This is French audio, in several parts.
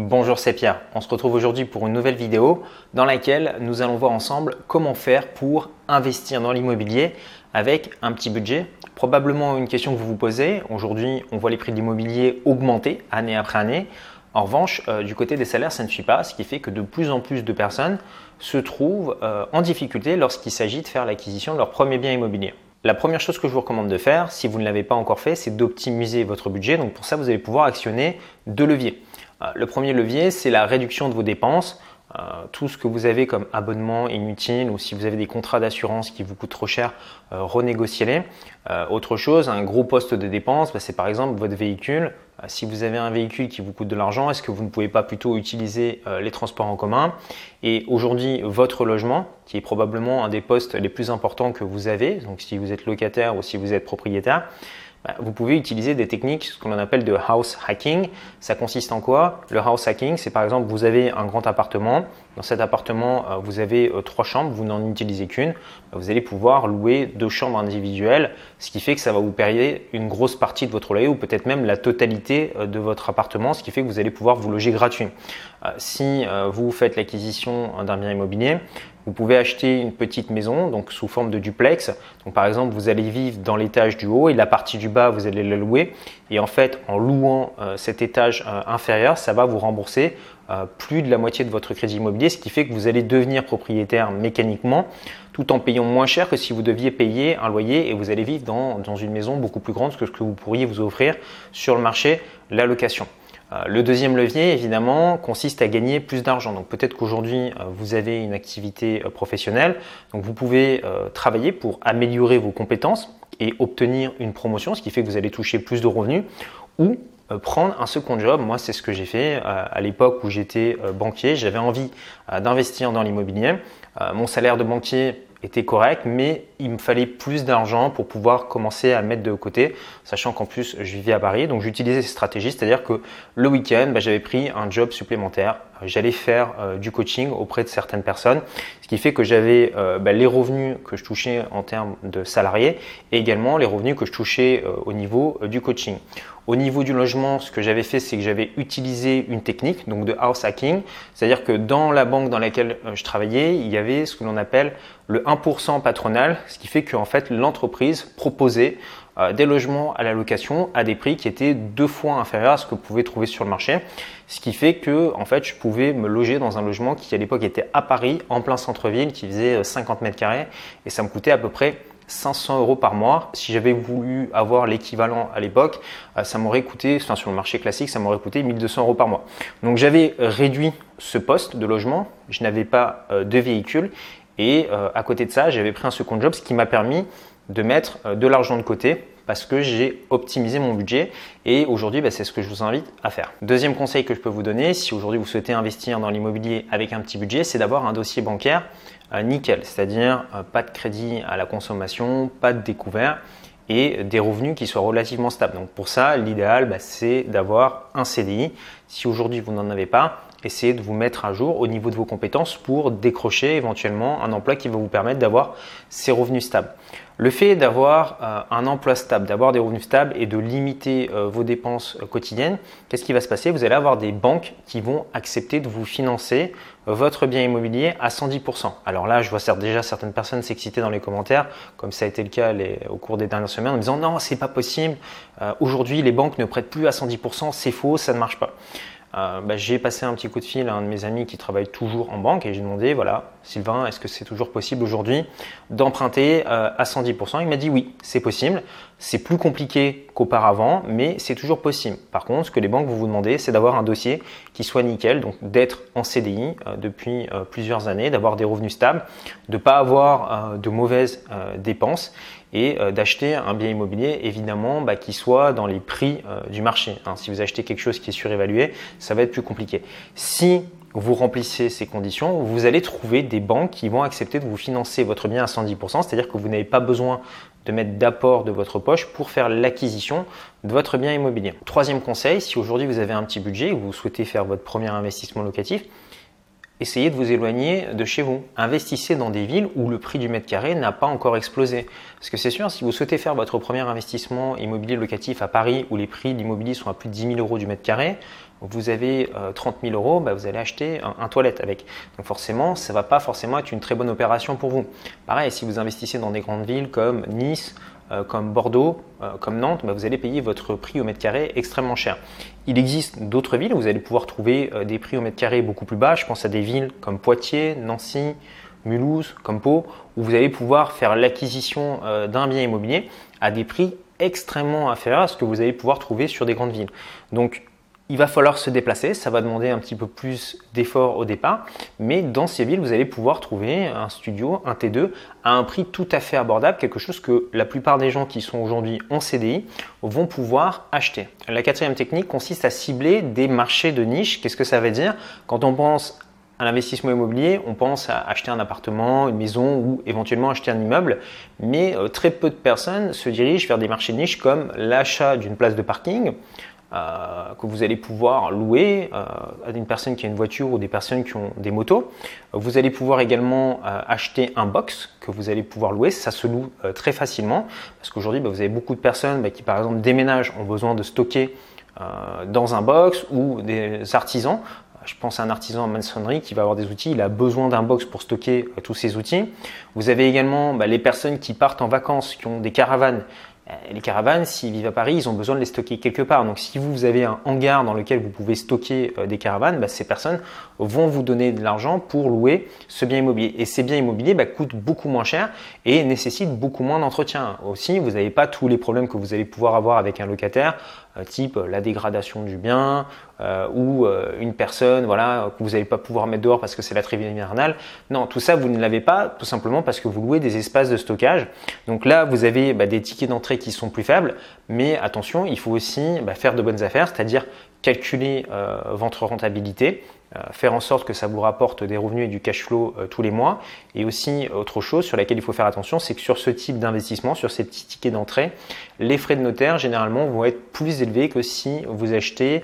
Bonjour, c'est Pierre. On se retrouve aujourd'hui pour une nouvelle vidéo dans laquelle nous allons voir ensemble comment faire pour investir dans l'immobilier avec un petit budget. Probablement une question que vous vous posez. Aujourd'hui, on voit les prix de l'immobilier augmenter année après année. En revanche, euh, du côté des salaires, ça ne suit pas, ce qui fait que de plus en plus de personnes se trouvent euh, en difficulté lorsqu'il s'agit de faire l'acquisition de leur premier bien immobilier. La première chose que je vous recommande de faire, si vous ne l'avez pas encore fait, c'est d'optimiser votre budget. Donc pour ça, vous allez pouvoir actionner deux leviers. Euh, le premier levier, c'est la réduction de vos dépenses. Euh, tout ce que vous avez comme abonnement inutile ou si vous avez des contrats d'assurance qui vous coûtent trop cher, euh, renégociez-les. autre chose, un gros poste de dépense, bah, c'est par exemple votre véhicule. si vous avez un véhicule qui vous coûte de l'argent, est-ce que vous ne pouvez pas plutôt utiliser les transports en commun? Et aujourd'hui, votre logement, qui est probablement un des postes les plus importants que vous avez, donc si vous êtes locataire ou si vous êtes propriétaire, vous pouvez utiliser des techniques, ce qu'on appelle de house hacking. Ça consiste en quoi? Le house hacking, c'est par exemple, vous avez un grand appartement. Dans cet appartement, euh, vous avez euh, trois chambres, vous n'en utilisez qu'une. Bah, vous allez pouvoir louer deux chambres individuelles, ce qui fait que ça va vous payer une grosse partie de votre loyer ou peut-être même la totalité euh, de votre appartement, ce qui fait que vous allez pouvoir vous loger gratuit. Si vous faites l'acquisition d'un bien immobilier, vous pouvez acheter une petite maison, donc sous forme de duplex. Par exemple, vous allez vivre dans l'étage du haut et la partie du bas, vous allez la louer. Et en fait, en louant euh, cet étage euh, inférieur, ça va vous rembourser euh, plus de la moitié de votre crédit immobilier, ce qui fait que vous allez devenir propriétaire mécaniquement, tout en payant moins cher que si vous deviez payer un loyer et vous allez vivre dans, dans une maison beaucoup plus grande que ce que vous pourriez vous offrir sur le marché, la location. Euh, le deuxième levier, évidemment, consiste à gagner plus d'argent. Donc peut-être qu'aujourd'hui, euh, vous avez une activité euh, professionnelle, donc vous pouvez travailler pour améliorer vos compétences et obtenir une promotion, ce qui fait que vous allez toucher plus de revenus, ou prendre un second job. Moi, c'est ce que j'ai fait à l'époque où j'étais banquier. J'avais envie d'investir dans l'immobilier. Mon salaire de banquier était correct, mais il me fallait plus d'argent pour pouvoir commencer à mettre de côté, sachant qu'en plus je vivais à Paris. Donc j'utilisais ces stratégies, c'est-à-dire que le week-end, bah, j'avais pris un job supplémentaire. J'allais faire euh, du coaching auprès de certaines personnes, ce qui fait que j'avais euh, bah, les revenus que je touchais en termes de salariés et également les revenus que je touchais euh, au niveau du coaching. Au niveau du logement, ce que j'avais fait, c'est que j'avais utilisé une technique donc de house hacking, c'est-à-dire que dans la banque dans laquelle je travaillais, il y avait ce que l'on appelle le 1% patronal, ce qui fait qu'en fait l'entreprise proposait euh, des logements à la location à des prix qui étaient deux fois inférieurs à ce que vous pouvez trouver sur le marché. Ce qui fait que en fait je pouvais me loger dans un logement qui à l'époque était à Paris, en plein centre-ville, qui faisait 50 euh, mètres carrés et ça me coûtait à peu près 500 euros par mois. Si j'avais voulu avoir l'équivalent à l'époque, euh, ça m'aurait coûté, enfin sur le marché classique, ça m'aurait coûté 1200 euros par mois. Donc j'avais réduit ce poste de logement, je n'avais pas de véhicule et à côté de ça, j'avais pris un second job, ce qui m'a permis de mettre euh, de l'argent de côté parce que j'ai optimisé mon budget et aujourd'hui bah, c'est ce que je vous invite à faire. Deuxième conseil que je peux vous donner, si aujourd'hui vous souhaitez investir dans l'immobilier avec un petit budget, c'est d'avoir un dossier bancaire euh, nickel, c'est-à-dire pas de crédit à la consommation, pas de découvert et des revenus qui soient relativement stables. Donc pour ça, l'idéal, bah, c'est d'avoir un CDI. Si aujourd'hui vous n'en avez pas, essayez de vous mettre à jour au niveau de vos compétences pour décrocher éventuellement un emploi qui va vous permettre d'avoir ces revenus stables. Le fait d'avoir euh, un emploi stable, d'avoir des revenus stables et de limiter euh, vos dépenses euh, quotidiennes, qu'est-ce qui va se passer? Vous allez avoir des banques qui vont accepter de vous financer votre bien immobilier à 110%. Alors là, je vois déjà certaines personnes s'exciter dans les commentaires, comme ça a été le cas au cours des dernières semaines, en me disant non, c'est pas possible. Aujourd'hui, les banques ne prêtent plus à 110%, c'est faux, ça ne marche pas. Euh, bah, j'ai passé un petit coup de fil à un de mes amis qui travaille toujours en banque et j'ai demandé, voilà, Sylvain, est-ce que c'est toujours possible aujourd'hui d'emprunter euh, à 110% Il m'a dit oui, c'est possible. C'est plus compliqué qu'auparavant, mais c'est toujours possible. Par contre, ce que les banques vont vous demander, c'est d'avoir un dossier qui soit nickel, donc d'être en CDI euh, depuis plusieurs années, d'avoir des revenus stables, de ne pas avoir de mauvaises dépenses et euh, d'acheter un bien immobilier évidemment bah, qui soit dans les prix euh, du marché. Hein. Si vous achetez quelque chose qui est surévalué, ça va être plus compliqué. Si vous remplissez ces conditions, vous allez trouver des banques qui vont accepter de vous financer votre bien à 110%, c'est-à-dire que vous n'avez pas besoin de mettre d'apport de votre poche pour faire l'acquisition de votre bien immobilier. Troisième conseil, si aujourd'hui vous avez un petit budget et vous souhaitez faire votre premier investissement locatif, essayez de vous éloigner de chez vous. Investissez dans des villes où le prix du mètre carré n'a pas encore explosé. Parce que c'est sûr, si vous souhaitez faire votre premier investissement immobilier locatif à Paris où les prix de l'immobilier sont à plus de 10 000 euros du mètre carré, vous avez 30 000 euros, bah, vous allez acheter un, toilette avec. Donc forcément, ça ne va pas forcément être une très bonne opération pour vous. Pareil, si vous investissez dans des grandes villes comme Nice, comme Bordeaux, comme Nantes, bah, vous allez payer votre prix au mètre carré extrêmement cher. Il existe d'autres villes où vous allez pouvoir trouver des prix au mètre carré beaucoup plus bas. Je pense à des villes comme Poitiers, Nancy, Mulhouse, comme Pau, où vous allez pouvoir faire l'acquisition d'un bien immobilier à des prix extrêmement inférieur à ce que vous allez pouvoir trouver sur des grandes villes. Donc il va falloir se déplacer, ça va demander un petit peu plus d'efforts au départ, mais dans ces villes, vous allez pouvoir trouver un studio, un T2, à un prix tout à fait abordable, quelque chose que la plupart des gens qui sont aujourd'hui en CDI vont pouvoir acheter. La quatrième technique consiste à cibler des marchés de niche. Qu'est-ce que ça veut dire? Quand on pense à l'investissement immobilier, on pense à acheter un appartement, une maison ou éventuellement acheter un immeuble, mais euh, très peu de personnes se dirigent vers des marchés niches comme l'achat d'une place de parking euh, que vous allez pouvoir louer euh, à une personne qui a une voiture ou des personnes qui ont des motos. Vous allez pouvoir également acheter un box que vous allez pouvoir louer. Ça se loue très facilement parce qu'aujourd'hui, bah, vous avez beaucoup de personnes bah, qui, par exemple, déménagent, ont besoin de stocker dans un box ou des artisans je pense à un artisan en maçonnerie qui va avoir des outils, il a besoin d'un box pour stocker euh, tous ses outils. Vous avez également bah, les personnes qui partent en vacances, qui ont des caravanes euh, les caravanes, s'ils vivent à Paris, ils ont besoin de les stocker quelque part. Donc si vous avez un hangar dans lequel vous pouvez stocker euh, des caravanes, bah, ces personnes vont vous donner de l'argent pour louer ce bien immobilier. Et ces biens immobiliers bah, coûtent beaucoup moins cher et nécessitent beaucoup moins d'entretien. Aussi, vous n'avez pas tous les problèmes que vous allez pouvoir avoir avec un locataire, euh, type la dégradation du bien ou une personne voilà, que vous n'allez pas pouvoir mettre dehors parce que c'est la trêve hivernale. Non, tout ça, vous ne l'avez pas tout simplement parce que vous louez des espaces de stockage. Donc là, vous avez bah, des tickets d'entrée qui sont plus faibles. Mais attention, il faut aussi bah, faire de bonnes affaires, c'est-à-dire calculer euh, votre rentabilité, faire en sorte que ça vous rapporte des revenus et du cash flow euh, tous les mois. Et aussi, autre chose sur laquelle il faut faire attention, c'est que sur ce type d'investissement, sur ces petits tickets d'entrée, les frais de notaire généralement vont être plus élevés que si vous achetez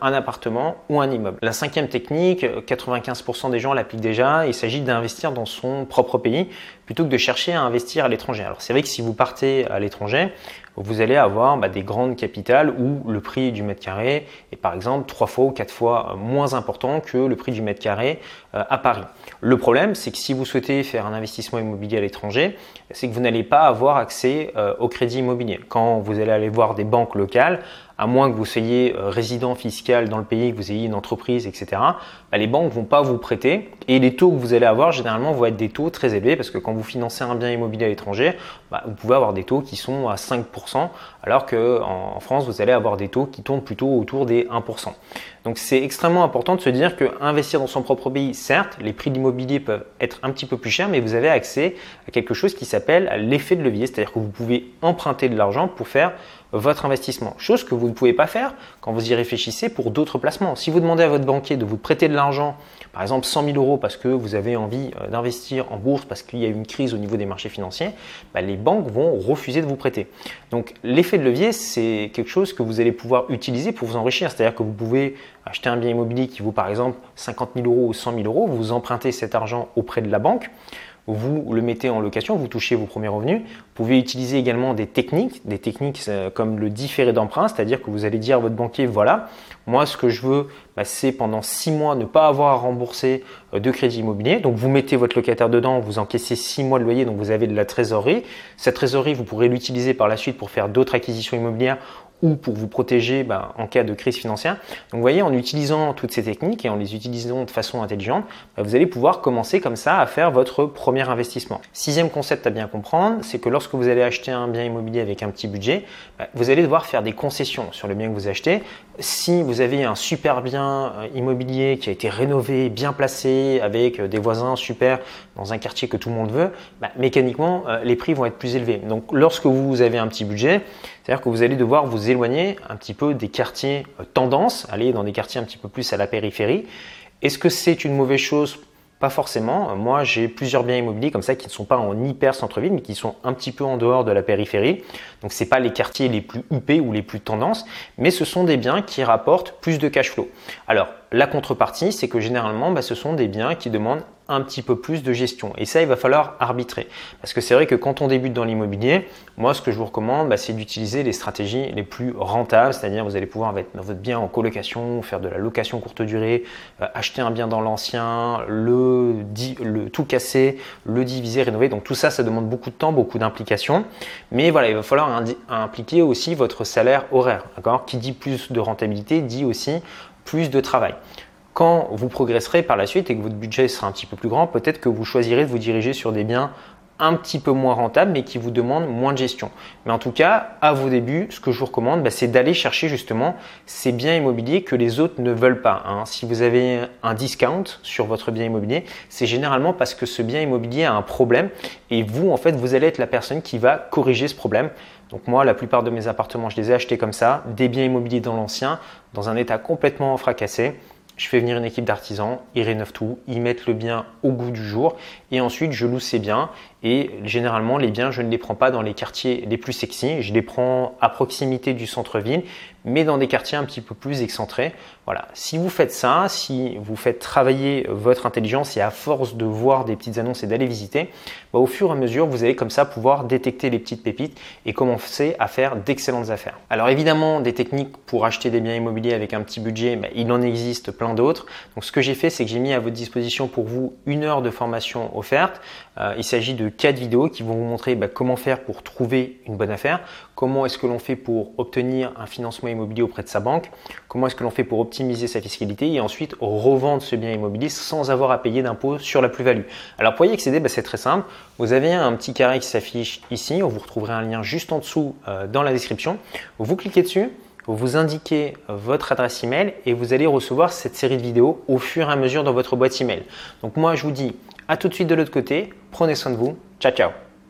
un appartement ou un immeuble. La cinquième technique, 95% des gens l'appliquent déjà, il s'agit d'investir dans son propre pays plutôt que de chercher à investir à l'étranger. Alors c'est vrai que si vous partez à l'étranger, vous allez avoir bah, des grandes capitales où le prix du mètre carré est par exemple trois fois ou quatre fois moins important que le prix du mètre carré euh, à Paris. Le problème, c'est que si vous souhaitez faire un investissement immobilier à l'étranger, c'est que vous n'allez pas avoir accès euh, au crédit immobilier. Quand vous allez aller voir des banques locales, à moins que vous soyez euh, résident fiscal dans le pays, que vous ayez une entreprise, etc., bah, les banques ne vont pas vous prêter et les taux que vous allez avoir généralement vont être des taux très élevés parce que quand vous financez un bien immobilier à l'étranger, bah, vous pouvez avoir des taux qui sont à 5% alors qu'en France, vous allez avoir des taux qui tournent plutôt autour des 1%. Donc c'est extrêmement important de se dire que investir dans son propre pays, certes, les prix de l'immobilier peuvent être un petit peu plus chers, mais vous avez accès à quelque chose qui s'appelle l'effet de levier, c'est-à-dire que vous pouvez emprunter de l'argent pour faire votre investissement. Chose que vous ne pouvez pas faire quand vous y réfléchissez pour d'autres placements. Si vous demandez à votre banquier de vous prêter de l'argent, par exemple 100 000 euros parce que vous avez envie euh, d'investir en bourse parce qu'il y a une crise au niveau des marchés financiers, bah, les banques vont refuser de vous prêter. Donc l'effet de levier, c'est quelque chose que vous allez pouvoir utiliser pour vous enrichir. C'est-à-dire que vous pouvez acheter un bien immobilier qui vaut par exemple 50 000 euros ou 100 000 euros, vous empruntez cet argent auprès de la banque vous le mettez en location, vous touchez vos premiers revenus. Vous pouvez utiliser également des techniques, des techniques euh, comme le différé d'emprunt, c'est-à-dire que vous allez dire à votre banquier, voilà, moi ce que je veux, bah, c'est pendant six mois ne pas avoir à rembourser euh, de crédit immobilier. Donc vous mettez votre locataire dedans, vous encaissez six mois de loyer, donc vous avez de la trésorerie. Cette trésorerie, vous pourrez l'utiliser par la suite pour faire d'autres acquisitions immobilières ou pour vous protéger ben, en cas de crise financière. Donc vous voyez, en utilisant toutes ces techniques et en les utilisant de façon intelligente, ben, vous allez pouvoir commencer comme ça à faire votre premier investissement. Sixième concept à bien comprendre, c'est que lorsque vous allez acheter un bien immobilier avec un petit budget, ben, vous allez devoir faire des concessions sur le bien que vous achetez. Si vous avez un super bien euh, immobilier qui a été rénové, bien placé, avec euh, des voisins super dans un quartier que tout le monde veut, mécaniquement, euh, les prix vont être plus élevés. Donc lorsque vous avez un petit budget, c'est-à-dire que vous allez devoir vous éloigner un petit peu des quartiers euh, tendance, aller dans des quartiers un petit peu plus à la périphérie. Est-ce que c'est une mauvaise chose? Pas forcément. Moi, j'ai plusieurs biens immobiliers comme ça qui ne sont pas en hyper centre-ville, mais qui sont un petit peu en dehors de la périphérie. Donc, ce pas les quartiers les plus huppés ou les plus tendances, mais ce sont des biens qui rapportent plus de cash flow. Alors, La contrepartie, c'est que généralement, bah, ce sont des biens qui demandent un petit peu plus de gestion. Et ça, il va falloir arbitrer. Parce que c'est vrai que quand on débute dans l'immobilier, moi, ce que je vous recommande, bah, c'est d'utiliser les stratégies les plus rentables, c'est-à-dire vous allez pouvoir mettre votre bien en colocation, faire de la location courte durée, euh, acheter un bien dans l'ancien, le, tout casser, le diviser, rénover. Donc tout ça, ça demande beaucoup de temps, beaucoup d'implications. Mais voilà, il va falloir impliquer aussi votre salaire horaire. Qui dit plus de rentabilité dit aussi plus de travail. Quand vous progresserez par la suite et que votre budget sera un petit peu plus grand, peut-être que vous choisirez de vous diriger sur des biens un petit peu moins rentables mais qui vous demandent moins de gestion. Mais en tout cas, à vos débuts, ce que je vous recommande, bah, c'est d'aller chercher justement ces biens immobiliers que les autres ne veulent pas. Hein. Si vous avez un discount sur votre bien immobilier, c'est généralement parce que ce bien immobilier a un problème et vous, en fait, vous allez être la personne qui va corriger ce problème. Donc moi, la plupart de mes appartements, je les ai achetés comme ça, des biens immobiliers dans l'ancien, dans un état complètement fracassé. Je fais venir une équipe d'artisans, ils rénovent tout, ils mettent le bien au goût du jour et ensuite je loue ces biens et généralement les biens je ne les prends pas dans les quartiers les plus sexy, je les prends à proximité du centre-ville mais dans des quartiers un petit peu plus excentrés. Voilà, si vous faites ça, si vous faites travailler votre intelligence et à force de voir des petites annonces et d'aller visiter, bah, au fur et à mesure, vous allez comme ça pouvoir détecter les petites pépites et commencer à faire d'excellentes affaires. Alors évidemment, des techniques pour acheter des biens immobiliers avec un petit budget, bah, il en existe plein d'autres. Donc ce que j'ai fait, c'est que j'ai mis à votre disposition pour vous une heure de formation offerte. Euh, il s'agit de quatre vidéos qui vont vous montrer bah, comment faire pour trouver une bonne affaire, comment est-ce que l'on fait pour obtenir un financement immobilier auprès de sa banque, comment est-ce que l'on fait pour optimiser sa fiscalité et ensuite revendre ce bien immobilier sans avoir à payer d'impôts sur la plus-value. Alors pour y accéder, bah, c'est très simple. Vous avez un petit carré qui s'affiche ici, vous retrouverez un lien juste en dessous euh, dans la description. Vous cliquez dessus, vous indiquez votre adresse email et vous allez recevoir cette série de vidéos au fur et à mesure dans votre boîte email. Donc moi je vous dis à tout de suite de l'autre côté, prenez soin de vous, ciao ciao